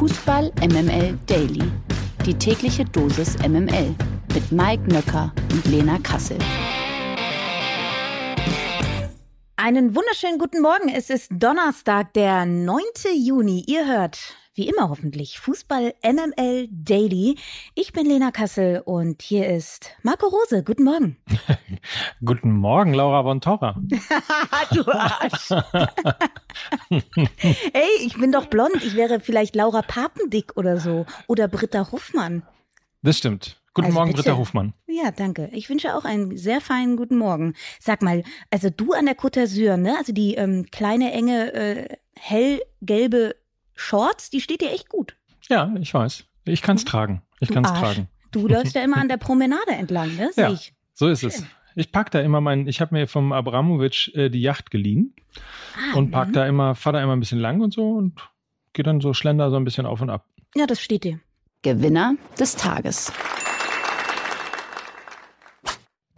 Fußball MML Daily. Die tägliche Dosis MML mit Mike Nöcker und Lena Kassel. Einen wunderschönen guten Morgen. Es ist Donnerstag, der 9. Juni. Ihr hört wie immer hoffentlich Fußball MML Daily. Ich bin Lena Kassel und hier ist Marco Rose. Guten Morgen. Guten Morgen, Laura von Torra. du Arsch. Ey, ich bin doch blond. Ich wäre vielleicht Laura Papendick oder so. Oder Britta Hoffmann. Das stimmt. Guten also Morgen, bitte. Britta Hofmann. Ja, danke. Ich wünsche auch einen sehr feinen guten Morgen. Sag mal, also du an der Côte d'Azur, ne? Also die ähm, kleine, enge, äh, hellgelbe Shorts, die steht dir echt gut. Ja, ich weiß. Ich kann es mhm. tragen. Ich kann es tragen. Du läufst ja immer an der Promenade entlang, ne? Seh ja, ich. so ist es. Ich pack da immer mein, ich habe mir vom Abramowitsch äh, die Yacht geliehen ah, und pack da immer, fahr da immer ein bisschen lang und so und gehe dann so schlender so ein bisschen auf und ab. Ja, das steht dir. Gewinner des Tages.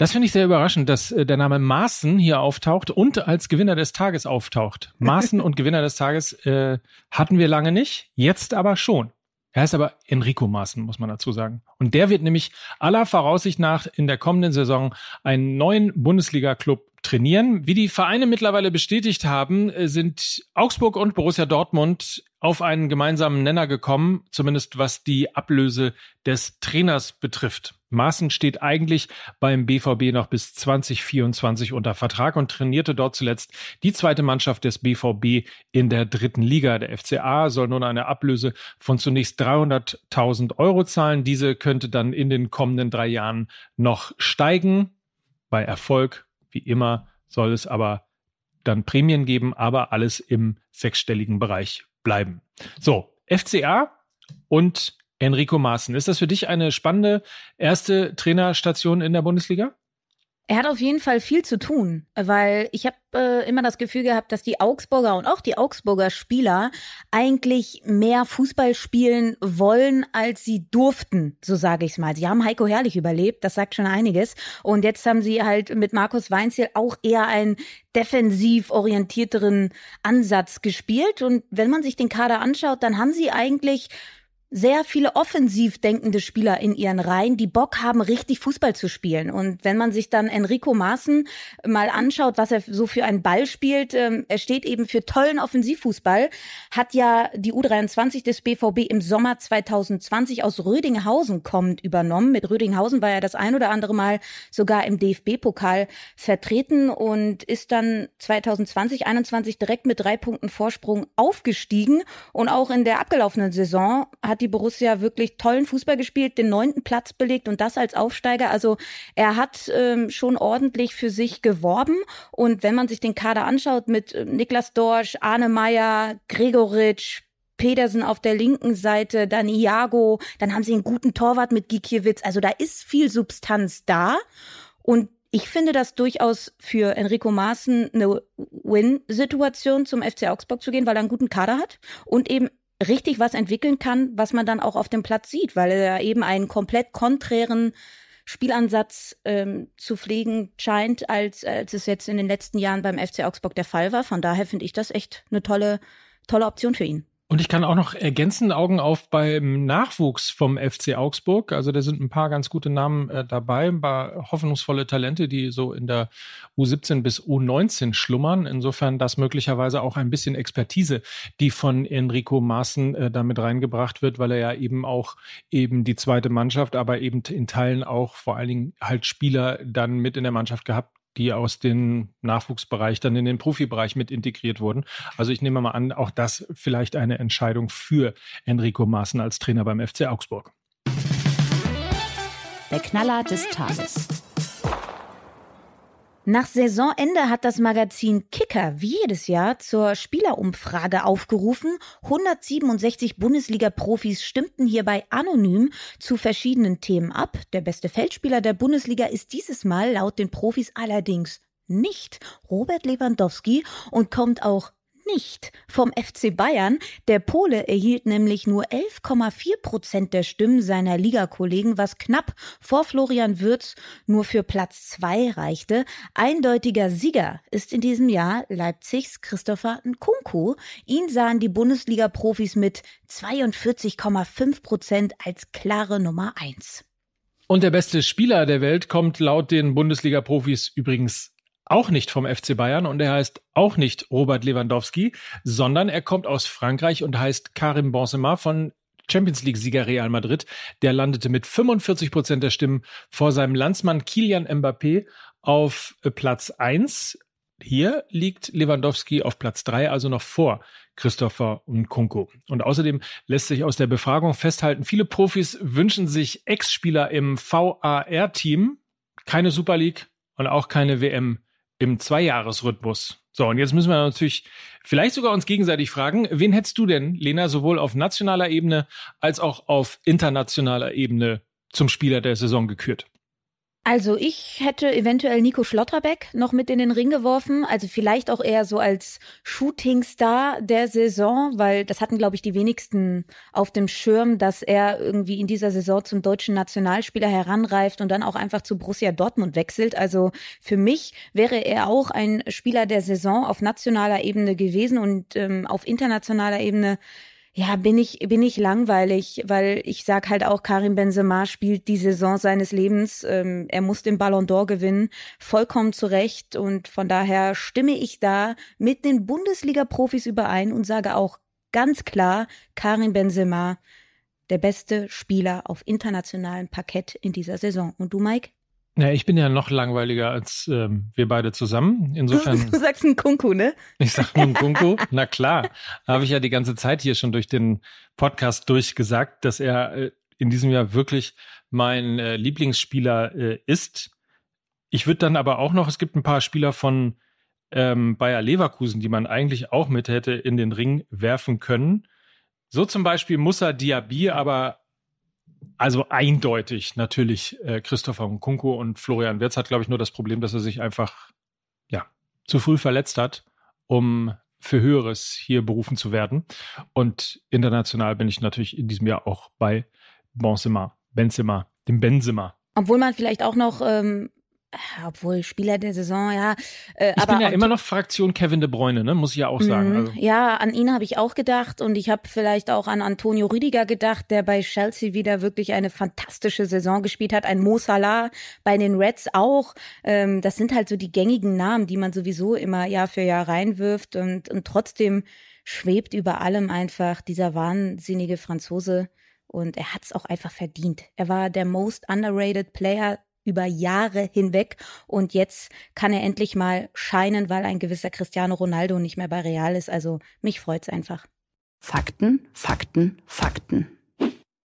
Das finde ich sehr überraschend, dass äh, der Name Maaßen hier auftaucht und als Gewinner des Tages auftaucht. Maaßen und Gewinner des Tages äh, hatten wir lange nicht, jetzt aber schon. Er heißt aber Enrico Maaßen, muss man dazu sagen. Und der wird nämlich aller Voraussicht nach in der kommenden Saison einen neuen Bundesliga-Club trainieren. Wie die Vereine mittlerweile bestätigt haben, äh, sind Augsburg und Borussia Dortmund auf einen gemeinsamen Nenner gekommen, zumindest was die Ablöse des Trainers betrifft. Maaßen steht eigentlich beim BVB noch bis 2024 unter Vertrag und trainierte dort zuletzt die zweite Mannschaft des BVB in der dritten Liga. Der FCA soll nun eine Ablöse von zunächst 300.000 Euro zahlen. Diese könnte dann in den kommenden drei Jahren noch steigen. Bei Erfolg, wie immer, soll es aber dann Prämien geben, aber alles im sechsstelligen Bereich bleiben. So, FCA und Enrico Maaßen. Ist das für dich eine spannende erste Trainerstation in der Bundesliga? Er hat auf jeden Fall viel zu tun, weil ich habe äh, immer das Gefühl gehabt, dass die Augsburger und auch die Augsburger Spieler eigentlich mehr Fußball spielen wollen, als sie durften, so sage ich es mal. Sie haben Heiko Herrlich überlebt, das sagt schon einiges. Und jetzt haben sie halt mit Markus Weinziel auch eher einen defensiv orientierteren Ansatz gespielt. Und wenn man sich den Kader anschaut, dann haben sie eigentlich sehr viele offensiv denkende Spieler in ihren Reihen, die Bock haben, richtig Fußball zu spielen. Und wenn man sich dann Enrico Maaßen mal anschaut, was er so für einen Ball spielt, ähm, er steht eben für tollen Offensivfußball, hat ja die U23 des BVB im Sommer 2020 aus Rödinghausen kommend übernommen. Mit Rödinghausen war er das ein oder andere Mal sogar im DFB-Pokal vertreten und ist dann 2020, 21 direkt mit drei Punkten Vorsprung aufgestiegen. Und auch in der abgelaufenen Saison hat die Borussia wirklich tollen Fußball gespielt, den neunten Platz belegt und das als Aufsteiger. Also er hat ähm, schon ordentlich für sich geworben. Und wenn man sich den Kader anschaut mit äh, Niklas Dorsch, Arne Meyer, Gregoritsch, Pedersen auf der linken Seite, dann Iago, dann haben sie einen guten Torwart mit Gikiewicz. Also da ist viel Substanz da. Und ich finde das durchaus für Enrico Maaßen eine Win-Situation, zum FC Augsburg zu gehen, weil er einen guten Kader hat und eben richtig was entwickeln kann, was man dann auch auf dem Platz sieht, weil er eben einen komplett konträren Spielansatz ähm, zu pflegen scheint, als, als es jetzt in den letzten Jahren beim FC Augsburg der Fall war. Von daher finde ich das echt eine tolle, tolle Option für ihn. Und ich kann auch noch ergänzend Augen auf beim Nachwuchs vom FC Augsburg. Also da sind ein paar ganz gute Namen äh, dabei, ein paar hoffnungsvolle Talente, die so in der U17 bis U19 schlummern. Insofern das möglicherweise auch ein bisschen Expertise, die von Enrico Maaßen äh, damit reingebracht wird, weil er ja eben auch eben die zweite Mannschaft, aber eben in Teilen auch vor allen Dingen halt Spieler dann mit in der Mannschaft gehabt die aus dem Nachwuchsbereich dann in den Profibereich mit integriert wurden. Also ich nehme mal an, auch das vielleicht eine Entscheidung für Enrico Maaßen als Trainer beim FC Augsburg. Der Knaller des Tages. Nach Saisonende hat das Magazin Kicker wie jedes Jahr zur Spielerumfrage aufgerufen. 167 Bundesliga-Profis stimmten hierbei anonym zu verschiedenen Themen ab. Der beste Feldspieler der Bundesliga ist dieses Mal laut den Profis allerdings nicht Robert Lewandowski und kommt auch nicht vom FC Bayern. Der Pole erhielt nämlich nur 11,4 Prozent der Stimmen seiner Ligakollegen, was knapp vor Florian Würz nur für Platz zwei reichte. Eindeutiger Sieger ist in diesem Jahr Leipzigs Christopher Nkunku. Ihn sahen die Bundesliga-Profis mit 42,5 Prozent als klare Nummer eins. Und der beste Spieler der Welt kommt laut den Bundesliga-Profis übrigens auch nicht vom FC Bayern und er heißt auch nicht Robert Lewandowski, sondern er kommt aus Frankreich und heißt Karim Benzema von Champions League-Sieger Real Madrid. Der landete mit 45 Prozent der Stimmen vor seinem Landsmann Kilian Mbappé auf Platz 1. Hier liegt Lewandowski auf Platz 3, also noch vor Christopher und Kunko. Und außerdem lässt sich aus der Befragung festhalten, viele Profis wünschen sich Ex-Spieler im VAR-Team, keine Super League und auch keine WM im Zweijahresrhythmus. So, und jetzt müssen wir natürlich vielleicht sogar uns gegenseitig fragen, wen hättest du denn, Lena, sowohl auf nationaler Ebene als auch auf internationaler Ebene zum Spieler der Saison gekürt? Also ich hätte eventuell Nico Schlotterbeck noch mit in den Ring geworfen, also vielleicht auch eher so als Shootingstar der Saison, weil das hatten, glaube ich, die wenigsten auf dem Schirm, dass er irgendwie in dieser Saison zum deutschen Nationalspieler heranreift und dann auch einfach zu Borussia Dortmund wechselt. Also für mich wäre er auch ein Spieler der Saison auf nationaler Ebene gewesen und ähm, auf internationaler Ebene ja, bin ich, bin ich langweilig, weil ich sag halt auch, Karim Benzema spielt die Saison seines Lebens. Ähm, er muss den Ballon d'Or gewinnen, vollkommen zu Recht. Und von daher stimme ich da mit den Bundesliga-Profis überein und sage auch ganz klar, Karim Benzema, der beste Spieler auf internationalem Parkett in dieser Saison. Und du, Mike? Ja, ich bin ja noch langweiliger als ähm, wir beide zusammen. Insofern. Du, sagst ein Kunku, ne? Ich sag ein Kunku. Na klar, habe ich ja die ganze Zeit hier schon durch den Podcast durchgesagt, dass er äh, in diesem Jahr wirklich mein äh, Lieblingsspieler äh, ist. Ich würde dann aber auch noch, es gibt ein paar Spieler von ähm, Bayer Leverkusen, die man eigentlich auch mit hätte in den Ring werfen können. So zum Beispiel Musa Diaby, aber also eindeutig natürlich äh, Christopher Nkunku und Florian Wirtz hat, glaube ich, nur das Problem, dass er sich einfach ja zu früh verletzt hat, um für Höheres hier berufen zu werden. Und international bin ich natürlich in diesem Jahr auch bei Benzema, Benzema, dem Benzema. Obwohl man vielleicht auch noch ähm, äh, obwohl Spieler der Saison, ja. Äh, ich aber bin ja immer noch Fraktion Kevin de Bruyne, ne? muss ich ja auch sagen. Mhm. Also. Ja, an ihn habe ich auch gedacht und ich habe vielleicht auch an Antonio Rüdiger gedacht, der bei Chelsea wieder wirklich eine fantastische Saison gespielt hat. Ein Mo Salah bei den Reds auch. Ähm, das sind halt so die gängigen Namen, die man sowieso immer Jahr für Jahr reinwirft und, und trotzdem schwebt über allem einfach dieser wahnsinnige Franzose und er hat es auch einfach verdient. Er war der most underrated Player über Jahre hinweg und jetzt kann er endlich mal scheinen, weil ein gewisser Cristiano Ronaldo nicht mehr bei Real ist. Also mich freut's einfach. Fakten, Fakten, Fakten.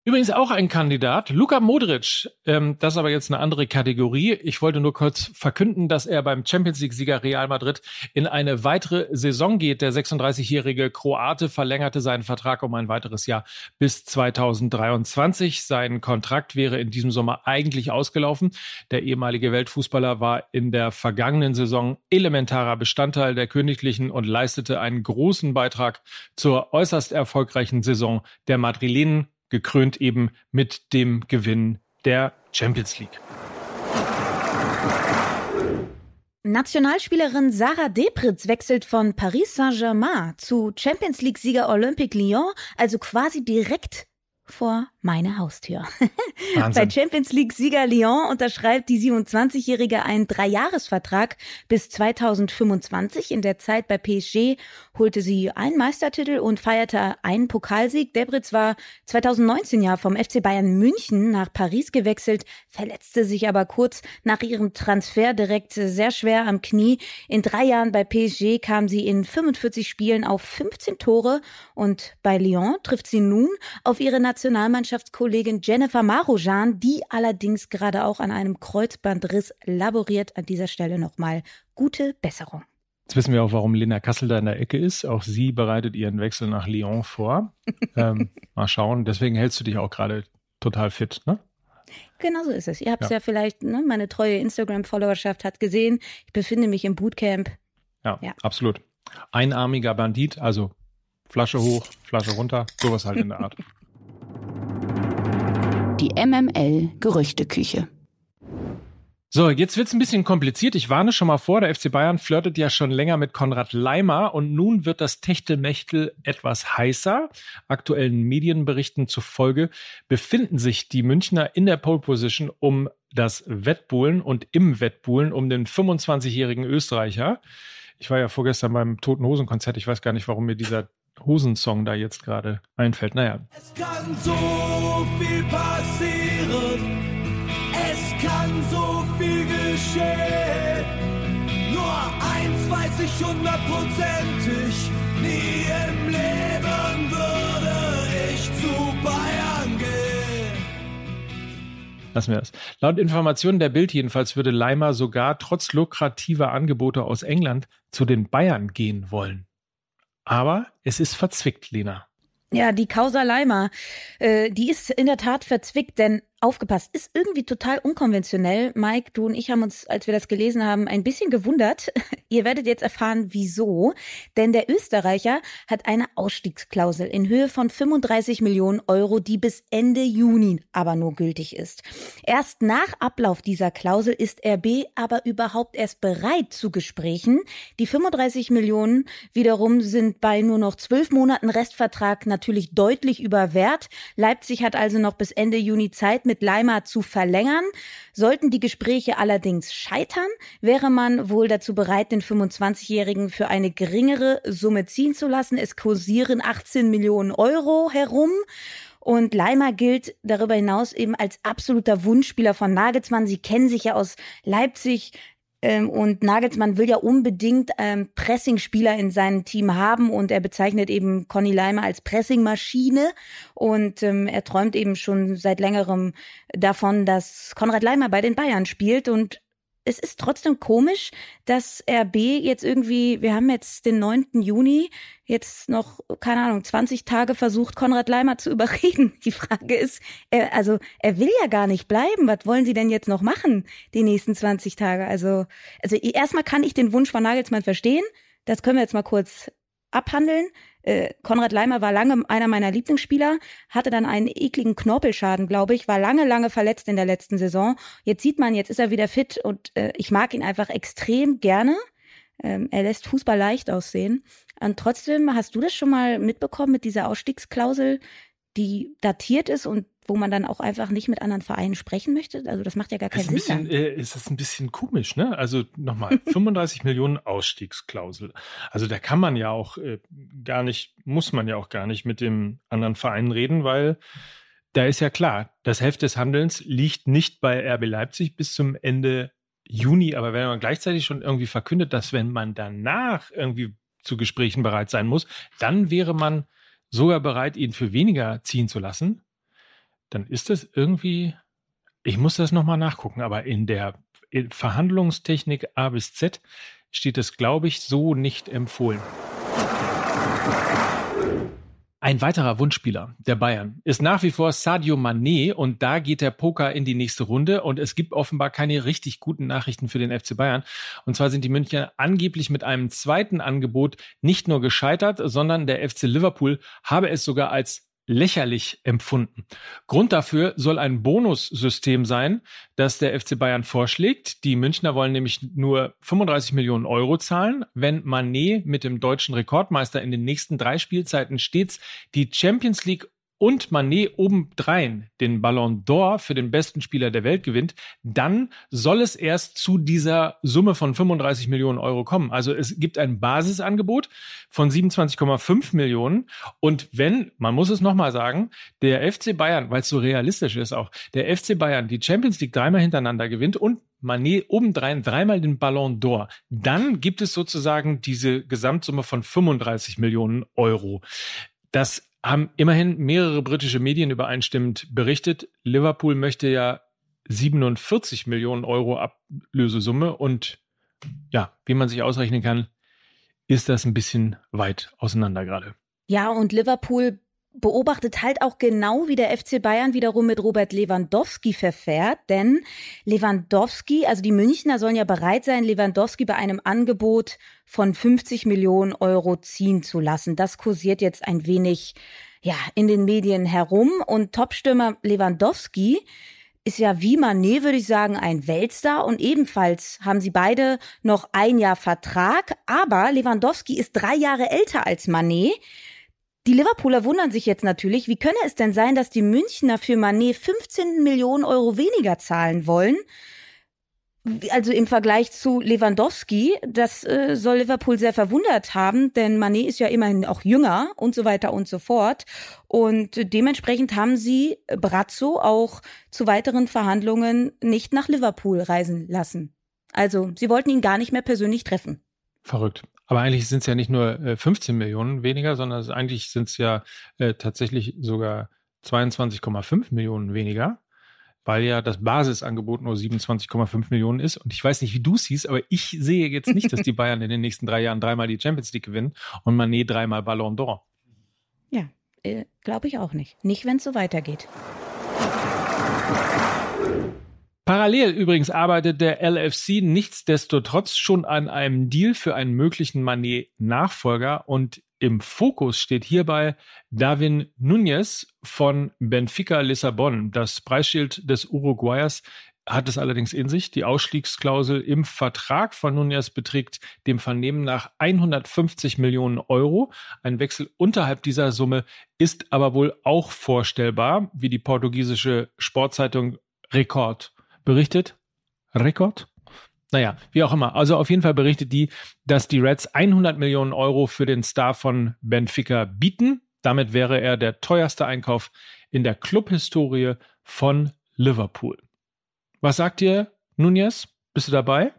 Übrigens auch ein Kandidat, Luka Modric. Ähm, das ist aber jetzt eine andere Kategorie. Ich wollte nur kurz verkünden, dass er beim Champions League-Sieger Real Madrid in eine weitere Saison geht. Der 36-jährige Kroate verlängerte seinen Vertrag um ein weiteres Jahr bis 2023. Sein Kontrakt wäre in diesem Sommer eigentlich ausgelaufen. Der ehemalige Weltfußballer war in der vergangenen Saison elementarer Bestandteil der Königlichen und leistete einen großen Beitrag zur äußerst erfolgreichen Saison der Madrilenen gekrönt eben mit dem Gewinn der Champions League. Nationalspielerin Sarah Depritz wechselt von Paris Saint-Germain zu Champions League-Sieger Olympique Lyon, also quasi direkt vor meine Haustür. Bei Champions League-Sieger Lyon unterschreibt die 27-Jährige einen Dreijahresvertrag bis 2025. In der Zeit bei PSG holte sie einen Meistertitel und feierte einen Pokalsieg. Debritz war 2019 ja vom FC Bayern München nach Paris gewechselt, verletzte sich aber kurz nach ihrem Transfer direkt sehr schwer am Knie. In drei Jahren bei PSG kam sie in 45 Spielen auf 15 Tore und bei Lyon trifft sie nun auf ihre Nationalmannschaftskollegin Jennifer Marujan, die allerdings gerade auch an einem Kreuzbandriss laboriert. An dieser Stelle nochmal gute Besserung. Jetzt wissen wir auch, warum Lena Kassel da in der Ecke ist. Auch sie bereitet ihren Wechsel nach Lyon vor. ähm, mal schauen. Deswegen hältst du dich auch gerade total fit, ne? Genau so ist es. Ihr habt es ja. ja. vielleicht, ne, meine treue Instagram-Followerschaft hat gesehen, ich befinde mich im Bootcamp. Ja, ja, absolut. Einarmiger Bandit, also Flasche hoch, Flasche runter, sowas halt in der Art. Die MML Gerüchteküche. So, jetzt wird's ein bisschen kompliziert. Ich warne schon mal vor, der FC Bayern flirtet ja schon länger mit Konrad Leimer und nun wird das Techtelmechtel etwas heißer. Aktuellen Medienberichten zufolge befinden sich die Münchner in der Pole Position um das Wettbuhlen und im Wettbuhlen um den 25-jährigen Österreicher. Ich war ja vorgestern beim Toten Hosen Konzert. Ich weiß gar nicht, warum mir dieser Hosensong da jetzt gerade einfällt. Naja. Es kann so viel passieren. Es kann so viel geschehen. Nur eins weiß ich hundertprozentig. Nie im Leben würde ich zu Bayern gehen. Lassen wir das. Laut Informationen der Bild jedenfalls würde Leimer sogar trotz lukrativer Angebote aus England zu den Bayern gehen wollen. Aber es ist verzwickt, Lena. Ja, die Causa Leimer, äh, die ist in der Tat verzwickt, denn aufgepasst, ist irgendwie total unkonventionell. Mike, du und ich haben uns, als wir das gelesen haben, ein bisschen gewundert. Ihr werdet jetzt erfahren, wieso. Denn der Österreicher hat eine Ausstiegsklausel in Höhe von 35 Millionen Euro, die bis Ende Juni aber nur gültig ist. Erst nach Ablauf dieser Klausel ist RB aber überhaupt erst bereit zu Gesprächen. Die 35 Millionen wiederum sind bei nur noch zwölf Monaten Restvertrag natürlich deutlich über Wert. Leipzig hat also noch bis Ende Juni Zeit, mit Leimer zu verlängern. Sollten die Gespräche allerdings scheitern, wäre man wohl dazu bereit, den 25-Jährigen für eine geringere Summe ziehen zu lassen. Es kursieren 18 Millionen Euro herum. Und Leimer gilt darüber hinaus eben als absoluter Wunschspieler von Nagelsmann. Sie kennen sich ja aus Leipzig ähm, und Nagelsmann will ja unbedingt ähm, Pressing-Spieler in seinem Team haben und er bezeichnet eben Conny Leimer als Pressing-Maschine. Und ähm, er träumt eben schon seit längerem davon, dass Konrad Leimer bei den Bayern spielt. Und es ist trotzdem komisch, dass RB jetzt irgendwie, wir haben jetzt den 9. Juni, jetzt noch, keine Ahnung, 20 Tage versucht, Konrad Leimer zu überreden. Die Frage ist, er, also er will ja gar nicht bleiben. Was wollen Sie denn jetzt noch machen, die nächsten 20 Tage? Also, also erstmal kann ich den Wunsch von Nagelsmann verstehen. Das können wir jetzt mal kurz abhandeln. Äh, Konrad Leimer war lange einer meiner Lieblingsspieler, hatte dann einen ekligen Knorpelschaden, glaube ich, war lange, lange verletzt in der letzten Saison. Jetzt sieht man, jetzt ist er wieder fit und äh, ich mag ihn einfach extrem gerne. Ähm, er lässt Fußball leicht aussehen. Und trotzdem, hast du das schon mal mitbekommen mit dieser Ausstiegsklausel, die datiert ist und wo man dann auch einfach nicht mit anderen Vereinen sprechen möchte? Also das macht ja gar keinen Sinn. Bisschen, äh, ist das ein bisschen komisch, ne? Also nochmal, 35 Millionen Ausstiegsklausel. Also da kann man ja auch äh, gar nicht, muss man ja auch gar nicht mit dem anderen Verein reden, weil da ist ja klar, das Heft des Handelns liegt nicht bei RB Leipzig bis zum Ende Juni, aber wenn man gleichzeitig schon irgendwie verkündet, dass wenn man danach irgendwie zu Gesprächen bereit sein muss, dann wäre man sogar bereit, ihn für weniger ziehen zu lassen, dann ist das irgendwie, ich muss das nochmal nachgucken, aber in der Verhandlungstechnik A bis Z steht es, glaube ich, so nicht empfohlen. Ein weiterer Wunschspieler der Bayern ist nach wie vor Sadio Mané und da geht der Poker in die nächste Runde und es gibt offenbar keine richtig guten Nachrichten für den FC Bayern. Und zwar sind die Münchner angeblich mit einem zweiten Angebot nicht nur gescheitert, sondern der FC Liverpool habe es sogar als lächerlich empfunden. Grund dafür soll ein Bonussystem sein, das der FC Bayern vorschlägt. Die Münchner wollen nämlich nur 35 Millionen Euro zahlen, wenn Manet mit dem deutschen Rekordmeister in den nächsten drei Spielzeiten stets die Champions League und Manet obendrein den Ballon d'Or für den besten Spieler der Welt gewinnt, dann soll es erst zu dieser Summe von 35 Millionen Euro kommen. Also es gibt ein Basisangebot von 27,5 Millionen. Und wenn, man muss es nochmal sagen, der FC Bayern, weil es so realistisch ist auch, der FC Bayern die Champions League dreimal hintereinander gewinnt und Manet obendrein dreimal den Ballon d'Or, dann gibt es sozusagen diese Gesamtsumme von 35 Millionen Euro. Das haben immerhin mehrere britische Medien übereinstimmend berichtet. Liverpool möchte ja 47 Millionen Euro Ablösesumme und ja, wie man sich ausrechnen kann, ist das ein bisschen weit auseinander gerade. Ja, und Liverpool beobachtet halt auch genau, wie der FC Bayern wiederum mit Robert Lewandowski verfährt. Denn Lewandowski, also die Münchner sollen ja bereit sein, Lewandowski bei einem Angebot von 50 Millionen Euro ziehen zu lassen. Das kursiert jetzt ein wenig, ja, in den Medien herum. Und Topstürmer Lewandowski ist ja wie Manet, würde ich sagen, ein Weltstar und ebenfalls haben sie beide noch ein Jahr Vertrag, aber Lewandowski ist drei Jahre älter als Manet. Die Liverpooler wundern sich jetzt natürlich, wie könne es denn sein, dass die Münchner für Manet 15 Millionen Euro weniger zahlen wollen? Also im Vergleich zu Lewandowski, das äh, soll Liverpool sehr verwundert haben, denn Manet ist ja immerhin auch jünger und so weiter und so fort. Und dementsprechend haben sie Brazzo auch zu weiteren Verhandlungen nicht nach Liverpool reisen lassen. Also sie wollten ihn gar nicht mehr persönlich treffen. Verrückt. Aber eigentlich sind es ja nicht nur äh, 15 Millionen weniger, sondern eigentlich sind es ja äh, tatsächlich sogar 22,5 Millionen weniger, weil ja das Basisangebot nur 27,5 Millionen ist. Und ich weiß nicht, wie du siehst, aber ich sehe jetzt nicht, dass die Bayern in den nächsten drei Jahren dreimal die Champions League gewinnen und Manet dreimal Ballon d'Or. Ja, äh, glaube ich auch nicht. Nicht, wenn es so weitergeht. Parallel übrigens arbeitet der LFC nichtsdestotrotz schon an einem Deal für einen möglichen Manet-Nachfolger und im Fokus steht hierbei Davin Nunez von Benfica Lissabon. Das Preisschild des Uruguayers hat es allerdings in sich. Die Ausstiegsklausel im Vertrag von Nunez beträgt dem Vernehmen nach 150 Millionen Euro. Ein Wechsel unterhalb dieser Summe ist aber wohl auch vorstellbar, wie die portugiesische Sportzeitung Rekord berichtet. Rekord? Naja, wie auch immer. Also auf jeden Fall berichtet die, dass die Reds 100 Millionen Euro für den Star von Benfica bieten. Damit wäre er der teuerste Einkauf in der Clubhistorie von Liverpool. Was sagt ihr, Nunez? Bist du dabei?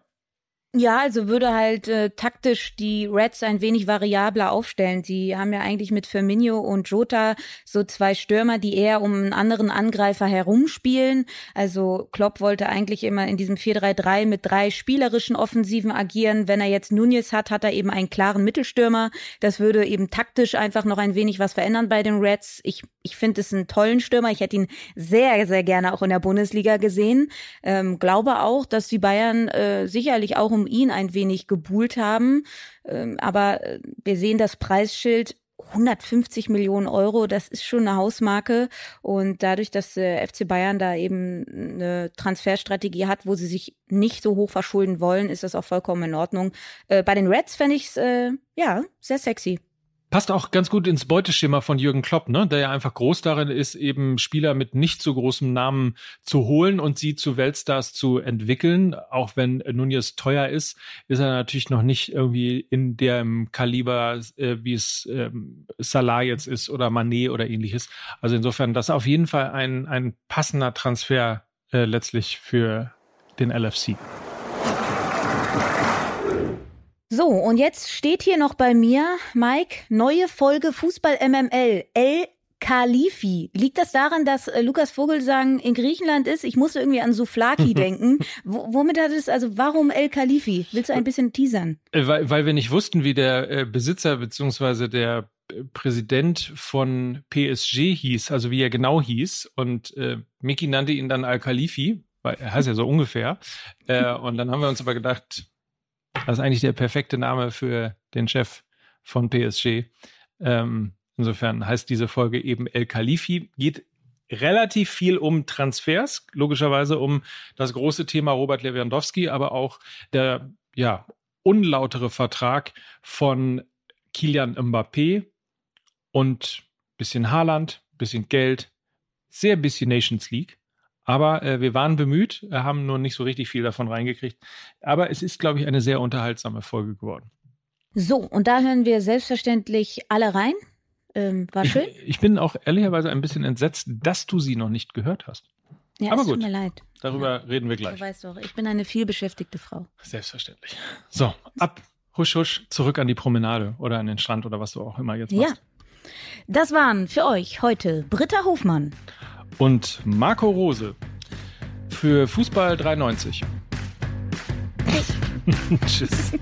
Ja, also würde halt äh, taktisch die Reds ein wenig variabler aufstellen. Sie haben ja eigentlich mit Firmino und Jota so zwei Stürmer, die eher um einen anderen Angreifer herumspielen. Also Klopp wollte eigentlich immer in diesem 4-3-3 mit drei spielerischen Offensiven agieren. Wenn er jetzt Nunez hat, hat er eben einen klaren Mittelstürmer. Das würde eben taktisch einfach noch ein wenig was verändern bei den Reds. Ich, ich finde es einen tollen Stürmer. Ich hätte ihn sehr, sehr gerne auch in der Bundesliga gesehen. Ähm, glaube auch, dass die Bayern äh, sicherlich auch um ihn ein wenig gebuhlt haben. Ähm, aber äh, wir sehen das Preisschild 150 Millionen Euro, das ist schon eine Hausmarke. Und dadurch, dass der FC Bayern da eben eine Transferstrategie hat, wo sie sich nicht so hoch verschulden wollen, ist das auch vollkommen in Ordnung. Äh, bei den Reds fände ich es äh, ja sehr sexy. Passt auch ganz gut ins Beuteschema von Jürgen Klopp, ne? der ja einfach groß darin ist, eben Spieler mit nicht so großem Namen zu holen und sie zu Weltstars zu entwickeln. Auch wenn Nunez teuer ist, ist er natürlich noch nicht irgendwie in dem Kaliber, äh, wie es ähm, Salah jetzt ist oder Manet oder ähnliches. Also insofern, das ist auf jeden Fall ein, ein passender Transfer äh, letztlich für den LFC. So, und jetzt steht hier noch bei mir, Mike, neue Folge Fußball MML. El Khalifi. Liegt das daran, dass äh, Lukas Vogelsang in Griechenland ist? Ich musste irgendwie an Souflaki denken. W womit hat es, also warum El Khalifi? Willst du ein bisschen teasern? Äh, weil, weil wir nicht wussten, wie der äh, Besitzer beziehungsweise der äh, Präsident von PSG hieß, also wie er genau hieß. Und äh, Miki nannte ihn dann Al Khalifi, weil er heißt ja so ungefähr. Äh, und dann haben wir uns aber gedacht, das ist eigentlich der perfekte Name für den Chef von PSG. Ähm, insofern heißt diese Folge eben El Khalifi. Geht relativ viel um Transfers, logischerweise um das große Thema Robert Lewandowski, aber auch der ja unlautere Vertrag von Kilian Mbappé und bisschen Haaland, bisschen Geld, sehr bisschen Nations League. Aber äh, wir waren bemüht, äh, haben nur nicht so richtig viel davon reingekriegt. Aber es ist, glaube ich, eine sehr unterhaltsame Folge geworden. So, und da hören wir selbstverständlich alle rein. Ähm, war schön. Ich, ich, bin auch ehrlicherweise ein bisschen entsetzt, dass du sie noch nicht gehört hast. Ja, Aber es gut. tut mir leid. Darüber ja. reden wir gleich. Du weißt doch, ich bin eine vielbeschäftigte Frau. Selbstverständlich. So, ab, husch, husch, zurück an die Promenade oder an den Strand oder was du auch immer jetzt machst. Ja. Das waren für euch heute Britta Hofmann und Marco Rose für Fußball 93. Tschüss.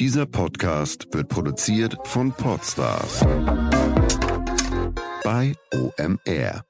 Dieser Podcast wird produziert von Podstars bei OMR.